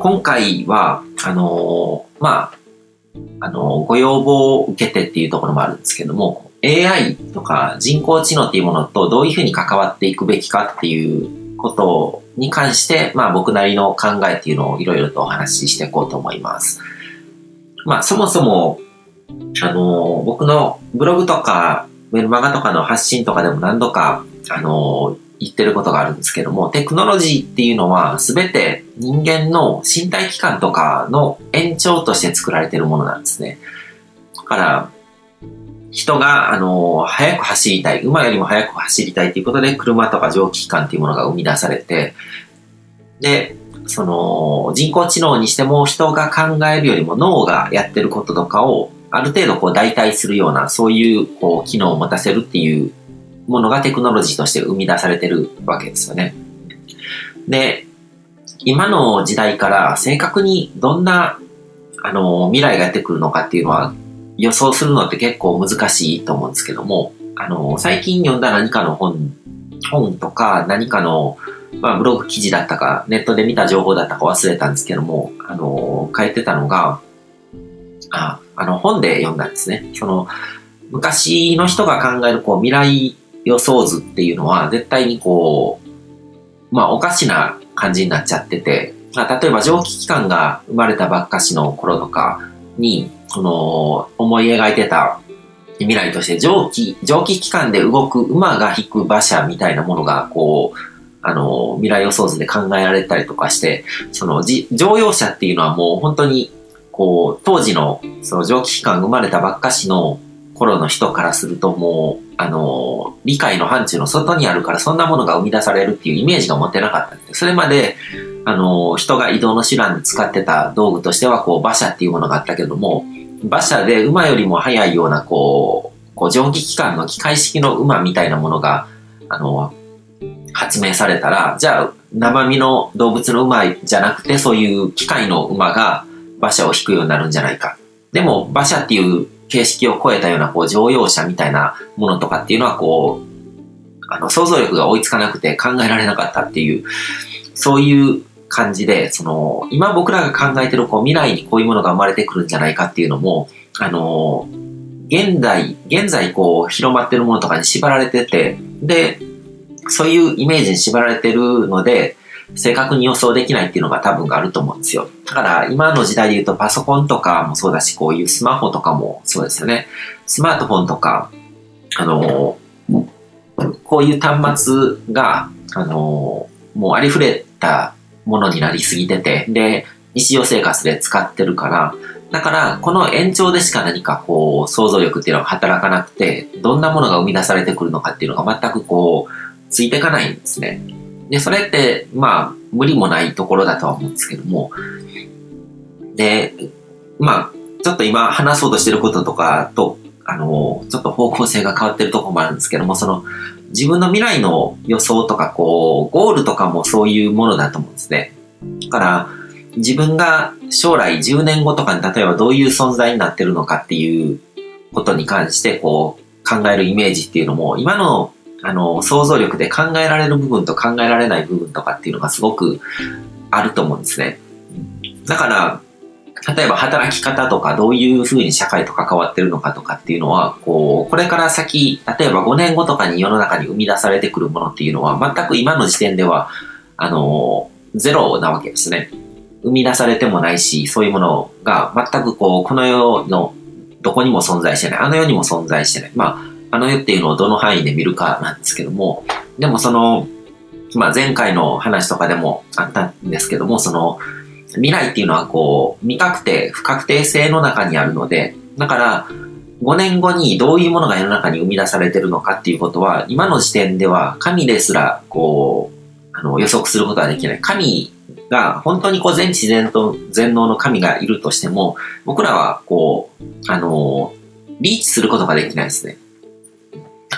今回は、あのー、まあ、あのー、ご要望を受けてっていうところもあるんですけども、AI とか人工知能っていうものとどういうふうに関わっていくべきかっていうことに関して、まあ僕なりの考えっていうのをいろいろとお話ししていこうと思います。まあそもそも、あのー、僕のブログとかメルマガとかの発信とかでも何度か、あのー、言ってることがあるんですけども、テクノロジーっていうのは全て人間の身体器官とかの延長として作られてるものなんですね。だから、人が、あの、速く走りたい、馬よりも速く走りたいということで、車とか蒸気機関っていうものが生み出されて、で、その、人工知能にしても人が考えるよりも脳がやってることとかを、ある程度こう代替するような、そういうこう機能を持たせるっていうものがテクノロジーとして生み出されてるわけですよね。で、今の時代から正確にどんな、あの、未来がやってくるのかっていうのは予想するのって結構難しいと思うんですけども、あの、最近読んだ何かの本、本とか何かの、まあ、ブログ記事だったか、ネットで見た情報だったか忘れたんですけども、あの、書いてたのが、あ、あの、本で読んだんですね。その、昔の人が考えるこう未来予想図っていうのは絶対にこう、まあおかしな感じになっちゃってて、まあ、例えば蒸気機関が生まれたばっかしの頃とかに、この思い描いてた未来として蒸気、蒸気機関で動く馬が引く馬車みたいなものがこう、あの、未来予想図で考えられたりとかして、その、乗用車っていうのはもう本当に、こう、当時の、その蒸気機関生まれたばっかしの頃の人からするともう、あの、理解の範疇の外にあるからそんなものが生み出されるっていうイメージが持てなかったんで、それまで、あの、人が移動の手段に使ってた道具としては、こう、馬車っていうものがあったけども、馬車で馬よりも速いような、こう、こう蒸気機関の機械式の馬みたいなものが、あの、発明されたら、じゃあ、生身の動物の馬じゃなくて、そういう機械の馬が馬車を引くようになるんじゃないか。でも、馬車っていう形式を超えたようなこう乗用車みたいなものとかっていうのはこう、あの想像力が追いつかなくて考えられなかったっていう、そういう感じで、その、今僕らが考えてるこう未来にこういうものが生まれてくるんじゃないかっていうのも、あの、現代、現在こう広まってるものとかに縛られてて、で、そういうイメージに縛られてるので、正確に予想できないっていうのが多分あると思うんですよ。だから今の時代で言うとパソコンとかもそうだし、こういうスマホとかもそうですよね。スマートフォンとか、あの、こういう端末が、あの、もうありふれたものになりすぎてて、で、日常生活で使ってるから、だから、この延長でしか何かこう、想像力っていうのは働かなくて、どんなものが生み出されてくるのかっていうのが全くこう、ついていかないんですね。で、それって、まあ、無理もないところだとは思うんですけども、で、まあ、ちょっと今話そうとしてることとかと、あの、ちょっと方向性が変わってるとこもあるんですけども、その、自分の未来の予想とか、こう、ゴールとかもそういうものだと思うんですね。だから、自分が将来10年後とかに例えばどういう存在になってるのかっていうことに関して、こう、考えるイメージっていうのも、今のあの、想像力で考えられる部分と考えられない部分とかっていうのがすごくあると思うんですね。だから、例えば働き方とかどういうふうに社会と関わってるのかとかっていうのは、こう、これから先、例えば5年後とかに世の中に生み出されてくるものっていうのは、全く今の時点では、あの、ゼロなわけですね。生み出されてもないし、そういうものが全くこう、この世のどこにも存在してない、あの世にも存在してない。まあ、あの世っていうのをどの範囲で見るかなんですけども、でもその、まあ、前回の話とかでもあったんですけども、その、未来っていうのはこう、未確定、不確定性の中にあるので、だから、5年後にどういうものが世の中に生み出されてるのかっていうことは、今の時点では神ですら、こう、あの、予測することはできない。神が、本当にこう、全知全と全能の神がいるとしても、僕らは、こう、あの、リーチすることができないですね。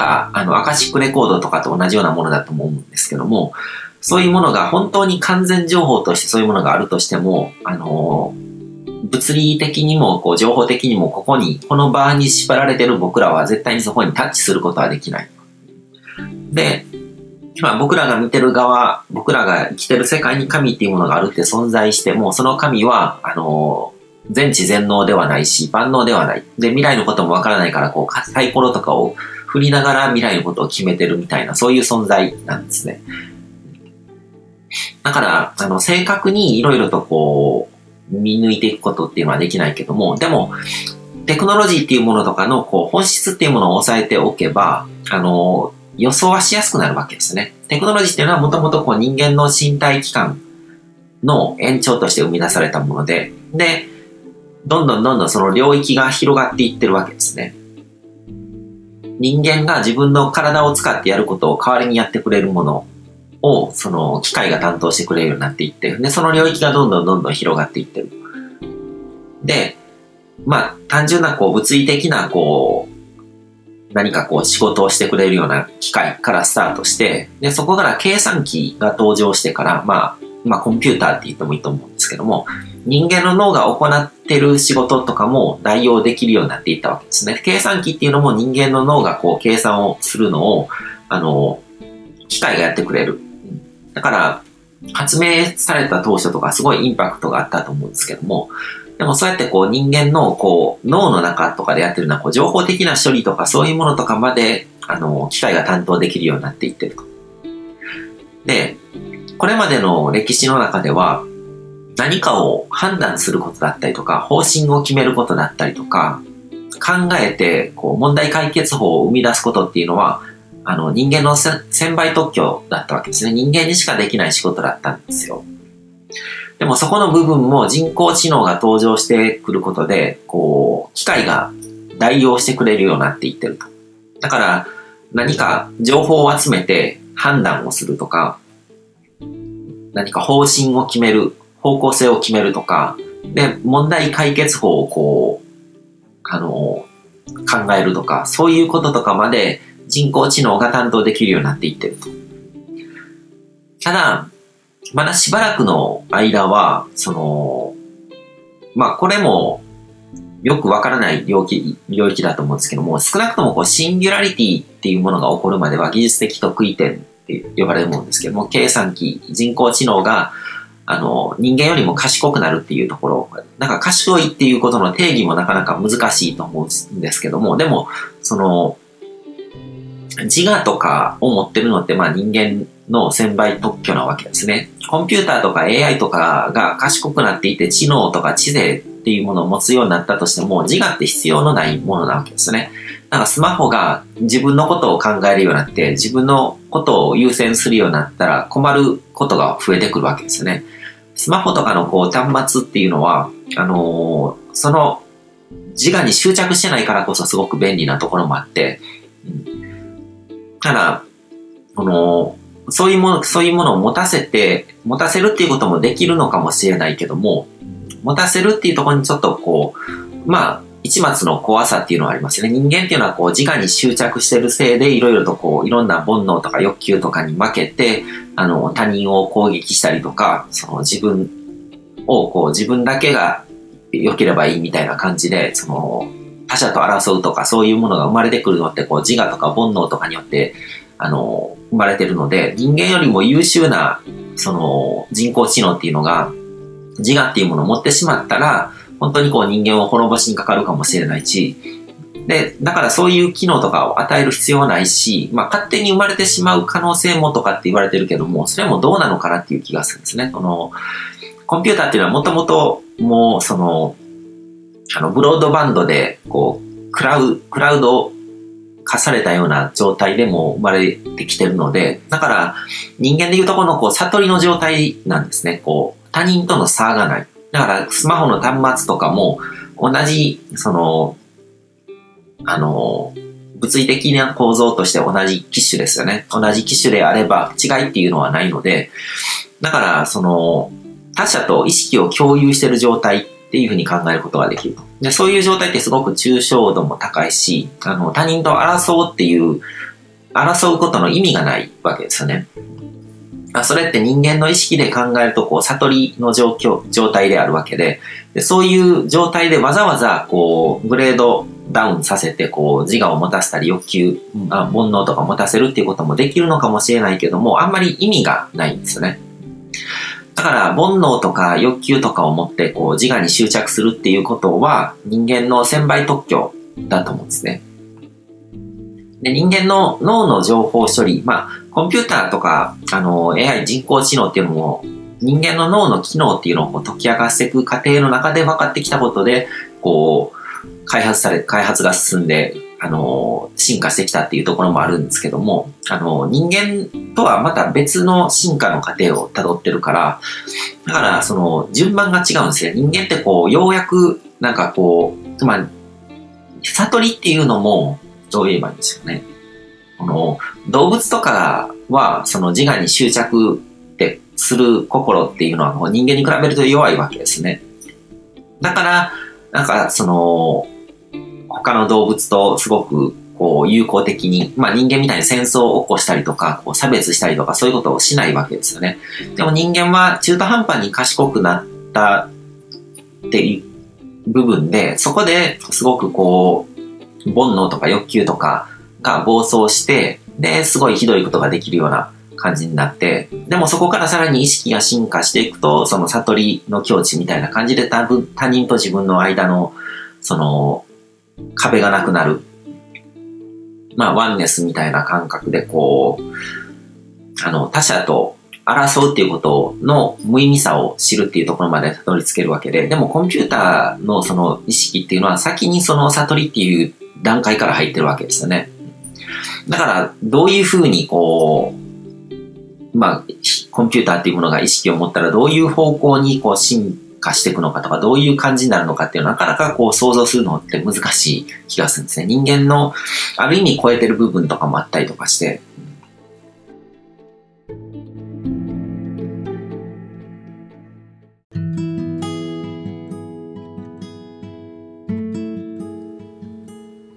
か、あの、アカシックレコードとかと同じようなものだと思うんですけども、そういうものが本当に完全情報としてそういうものがあるとしても、あの、物理的にも、こう、情報的にも、ここに、この場に縛られてる僕らは絶対にそこにタッチすることはできない。で、まあ僕らが見てる側、僕らが生きてる世界に神っていうものがあるって存在しても、その神は、あの、全知全能ではないし、万能ではない。で、未来のこともわからないから、こう、サイコロとかを振りながら未来のことを決めてるみたいな、そういう存在なんですね。だから、あの、正確にいろいろとこう、見抜いていくことっていうのはできないけども、でも、テクノロジーっていうものとかの、こう、本質っていうものを抑えておけば、あの、予想はしやすくなるわけですね。テクノロジーっていうのはもともとこう人間の身体器官の延長として生み出されたもので、で、どんどんどんどんその領域が広がっていってるわけですね。人間が自分の体を使ってやることを代わりにやってくれるものを、その機械が担当してくれるようになっていって、で、その領域がどんどんどんどん広がっていってる。で、まあ、単純なこう物理的なこう、何かこう仕事をしてくれるような機械からスタートして、で、そこから計算機が登場してから、まあ、まあコンピューターって言ってもいいと思うんですけども、人間の脳が行ってる仕事とかも代用できるようになっていったわけですね。計算機っていうのも人間の脳がこう計算をするのを、あの、機械がやってくれる。だから、発明された当初とかすごいインパクトがあったと思うんですけども、でもそうやってこう人間のこう脳の中とかでやってるのはこう情報的な処理とかそういうものとかまであの機械が担当できるようになっていってると。で、これまでの歴史の中では何かを判断することだったりとか方針を決めることだったりとか考えてこう問題解決法を生み出すことっていうのはあの人間の専売特許だったわけですね。人間にしかできない仕事だったんですよ。でもそこの部分も人工知能が登場してくることで、こう、機械が代用してくれるようになっていってると。だから、何か情報を集めて判断をするとか、何か方針を決める、方向性を決めるとか、で、問題解決法をこう、あの、考えるとか、そういうこととかまで人工知能が担当できるようになっていってると。ただ、まだしばらくの間は、その、まあこれもよくわからない領域、領域だと思うんですけども、少なくともこうシンギュラリティっていうものが起こるまでは技術的得意点って呼ばれるもんですけども、計算機、人工知能が、あの、人間よりも賢くなるっていうところ、なんか賢いっていうことの定義もなかなか難しいと思うんですけども、でも、その、自我とかを持ってるのって、まあ人間の専売特許なわけですね。コンピューターとか AI とかが賢くなっていて知能とか知性っていうものを持つようになったとしても自我って必要のないものなわけですね。なんかスマホが自分のことを考えるようになって自分のことを優先するようになったら困ることが増えてくるわけですね。スマホとかのこう端末っていうのは、あのー、その自我に執着してないからこそすごく便利なところもあって、うん、ただ、この、そういうもの、そういうものを持たせて、持たせるっていうこともできるのかもしれないけども、持たせるっていうところにちょっとこう、まあ、一末の怖さっていうのはありますよね。人間っていうのはこう自我に執着してるせいでいろいろとこういろんな煩悩とか欲求とかに負けて、あの他人を攻撃したりとか、その自分をこう自分だけが良ければいいみたいな感じで、その他者と争うとかそういうものが生まれてくるのってこう自我とか煩悩とかによってあの、生まれてるので、人間よりも優秀な、その、人工知能っていうのが、自我っていうものを持ってしまったら、本当にこう人間を滅ぼしにかかるかもしれないし、で、だからそういう機能とかを与える必要はないし、まあ勝手に生まれてしまう可能性もとかって言われてるけども、それもどうなのかなっていう気がするんですね。この、コンピューターっていうのはもともともうその、あの、ブロードバンドで、こう、クラウ、クラウド化されたような状態でも生まれてきてるので、だから人間でいうとこのこう悟りの状態なんですね。こう、他人との差がない。だからスマホの端末とかも同じ、その、あの、物理的な構造として同じ機種ですよね。同じ機種であれば違いっていうのはないので、だからその他者と意識を共有している状態っていうふうに考えることができると。で、そういう状態ってすごく抽象度も高いし、あの、他人と争うっていう、争うことの意味がないわけですよね。それって人間の意識で考えると、こう、悟りの状況、状態であるわけで、でそういう状態でわざわざ、こう、グレードダウンさせて、こう、自我を持たせたり、欲求、あ煩悩とか持たせるっていうこともできるのかもしれないけども、あんまり意味がないんですよね。だから、煩悩とか欲求とかを持って、こう、自我に執着するっていうことは、人間の専売特許だと思うんですね。で、人間の脳の情報処理、まあ、コンピューターとか、あの、AI 人工知能っていうのも、人間の脳の機能っていうのを解き明かしていく過程の中で分かってきたことで、こう、開発され、開発が進んで、あの、進化してきたっていうところもあるんですけども、あの、人間とはまた別の進化の過程を辿ってるから、だから、その、順番が違うんですよ。人間ってこう、ようやく、なんかこう、まあ、悟りっていうのも、どう言えばいいんですよね。この、動物とかは、その自我に執着ってする心っていうのは、人間に比べると弱いわけですね。だから、なんか、その、他の動物とすごく、こう、友好的に、まあ人間みたいに戦争を起こしたりとか、こう差別したりとか、そういうことをしないわけですよね。でも人間は中途半端に賢くなったっていう部分で、そこですごくこう、煩悩とか欲求とかが暴走して、で、すごいひどいことができるような感じになって、でもそこからさらに意識が進化していくと、その悟りの境地みたいな感じで多分他人と自分の間の、その、壁がなくなる。まあ、ワンネスみたいな感覚でこう、あの、他者と争うっていうことの無意味さを知るっていうところまでたどり着けるわけで、でもコンピューターのその意識っていうのは先にその悟りっていう段階から入ってるわけですよね。だから、どういうふうにこう、まあ、コンピューターっていうものが意識を持ったらどういう方向にこう進化していくのかとか、どういう感じになるのかっていうのはなかなかこう想像するのって難しい気がするんですね。人間のある意味超えてる部分とかもあったりとかして、